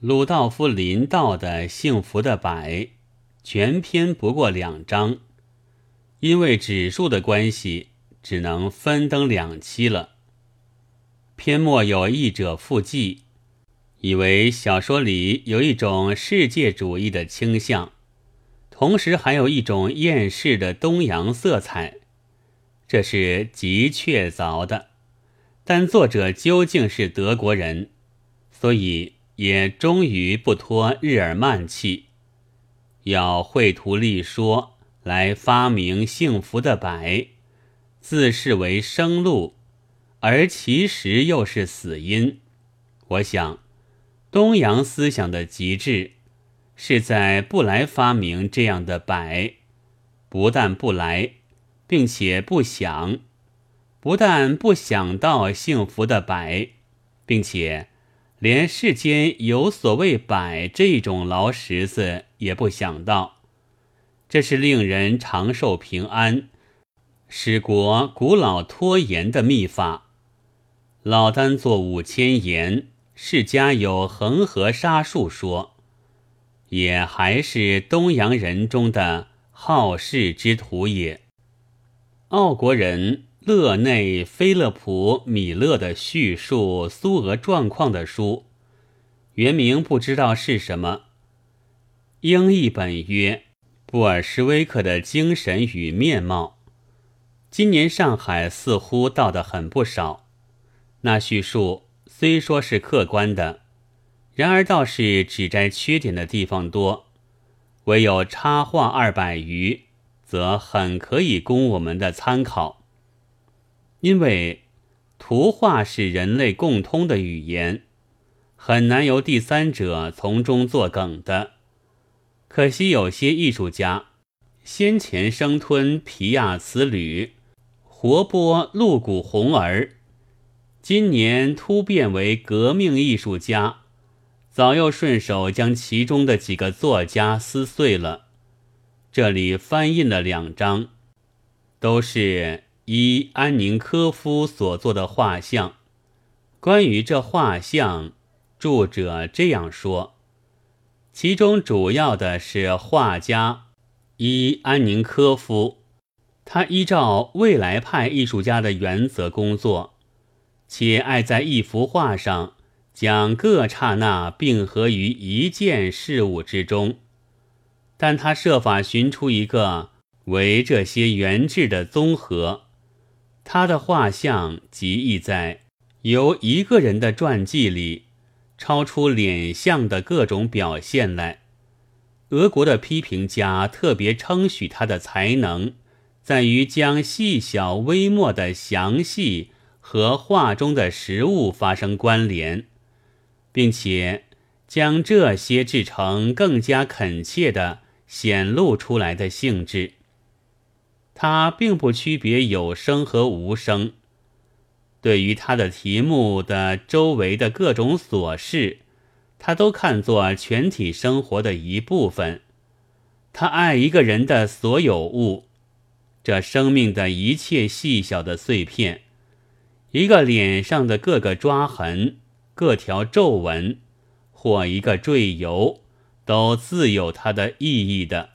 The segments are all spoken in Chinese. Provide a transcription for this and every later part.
鲁道夫林道的《幸福的柏》，全篇不过两章，因为指数的关系，只能分登两期了。篇末有译者附记，以为小说里有一种世界主义的倾向，同时还有一种厌世的东洋色彩，这是极确凿的。但作者究竟是德国人，所以。也终于不脱日耳曼气，要绘图立说来发明幸福的白，自视为生路，而其实又是死因。我想，东洋思想的极致是在不来发明这样的白，不但不来，并且不想，不但不想到幸福的白，并且。连世间有所谓百这种劳什子也不想到，这是令人长寿平安、使国古老拖延的秘法。老丹做五千言，世家有恒河沙数说，也还是东洋人中的好事之徒也。奥国人。勒内·菲勒普·米勒的叙述苏俄状况的书，原名不知道是什么，英译本曰《布尔什维克的精神与面貌》。今年上海似乎到的很不少。那叙述虽说是客观的，然而倒是指摘缺点的地方多。唯有插画二百余，则很可以供我们的参考。因为图画是人类共通的语言，很难由第三者从中作梗的。可惜有些艺术家先前生吞皮亚此旅，活剥露骨红儿，今年突变为革命艺术家，早又顺手将其中的几个作家撕碎了。这里翻印了两张，都是。一安宁科夫所作的画像，关于这画像，著者这样说：其中主要的是画家伊安宁科夫，他依照未来派艺术家的原则工作，且爱在一幅画上将各刹那并合于一件事物之中，但他设法寻出一个为这些原质的综合。他的画像极意在由一个人的传记里超出脸相的各种表现来。俄国的批评家特别称许他的才能，在于将细小微末的详细和画中的实物发生关联，并且将这些制成更加恳切的显露出来的性质。他并不区别有声和无声。对于他的题目的周围的各种琐事，他都看作全体生活的一部分。他爱一个人的所有物，这生命的一切细小的碎片，一个脸上的各个抓痕、各条皱纹，或一个赘油，都自有它的意义的。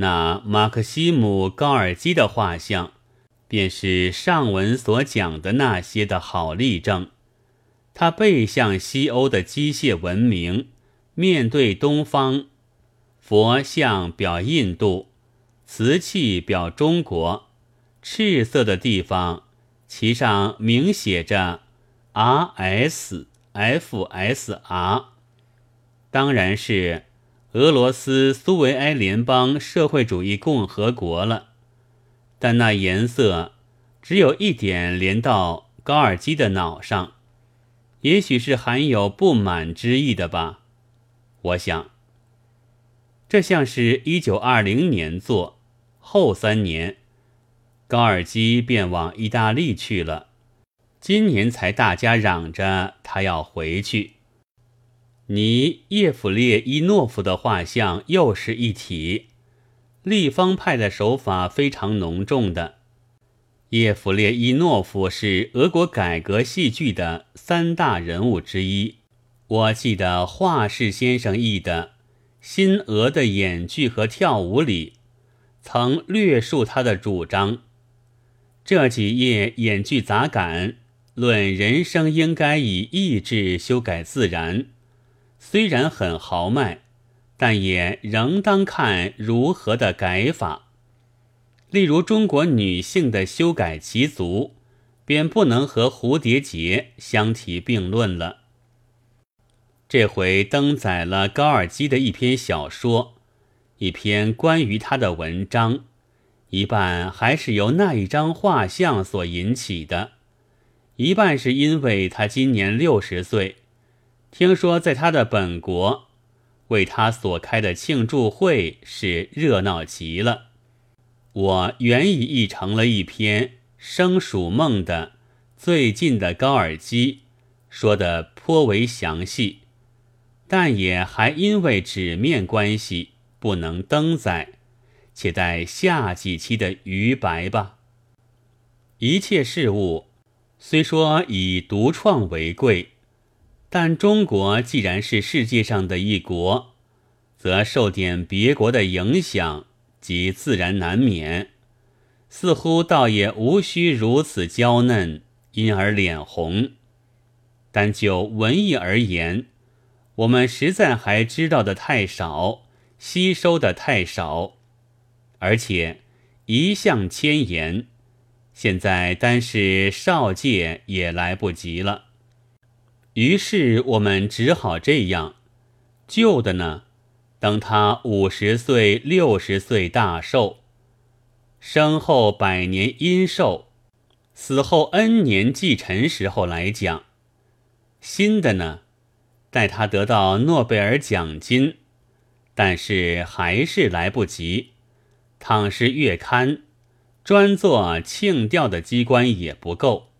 那马克西姆·高尔基的画像，便是上文所讲的那些的好例证。他背向西欧的机械文明，面对东方，佛像表印度，瓷器表中国。赤色的地方，其上明写着 “R.S.F.S.R.”，当然是。俄罗斯苏维埃联邦社会主义共和国了，但那颜色只有一点连到高尔基的脑上，也许是含有不满之意的吧。我想，这像是一九二零年做，后三年高尔基便往意大利去了，今年才大家嚷着他要回去。尼叶甫列伊诺夫的画像又是一体，立方派的手法非常浓重的。叶甫列伊诺夫是俄国改革戏剧的三大人物之一，我记得画氏先生译的《新俄的演剧和跳舞》里，曾略述他的主张。这几页演剧杂感论人生应该以意志修改自然，虽然很豪迈，但也仍当看如何的改法。例如中国女性的修改其足，便不能和蝴蝶结相提并论了。这回登载了高尔基的一篇小说，一篇关于他的文章，一半还是由那一张画像所引起的，一半是因为他今年六十岁，听说在他的本国为他所开的庆祝会是热闹极了。我原已译成了一篇《生鼠梦》的最近的高尔基，说的颇为详细。但也还因为纸面关系不能登载，且待下几期的余白吧。一切事物虽说以独创为贵，但中国既然是世界上的一国，则受点别国的影响即自然难免。似乎倒也无需如此娇嫩，因而脸红。但就文艺而言，我们实在还知道的太少，吸收的太少，而且一向千言，现在单是少界也来不及了。于是我们只好这样：旧的呢，等他五十岁、六十岁大寿，生后百年阴寿，死后 N 年继尘时候来讲；新的呢。待他得到诺贝尔奖金，但是还是来不及。倘是月刊专做庆吊的机关也不够，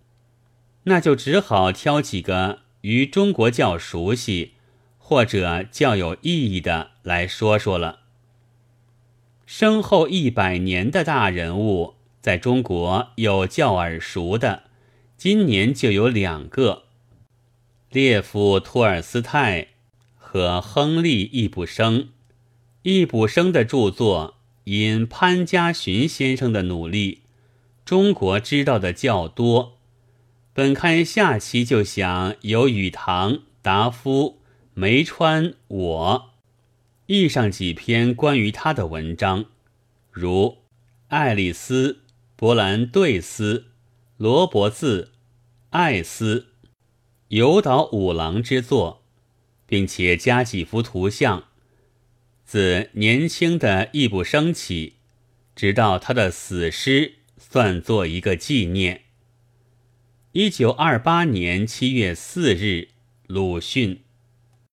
那就只好挑几个与中国较熟悉或者较有意义的来说说了。身后一百年的大人物，在中国有较耳熟的，今年就有两个。列夫·托尔斯泰和亨利·易卜生，易卜生的著作因潘家勋先生的努力，中国知道的较多。本刊下期就想由雨堂、达夫、梅川我译上几篇关于他的文章，如《爱丽丝》《伯兰对斯》《罗伯兹》《艾斯》。有岛五郎之作，并且加几幅图像，自年轻的易卜生起，直到他的死尸，算作一个纪念。一九二八年七月四日，鲁迅。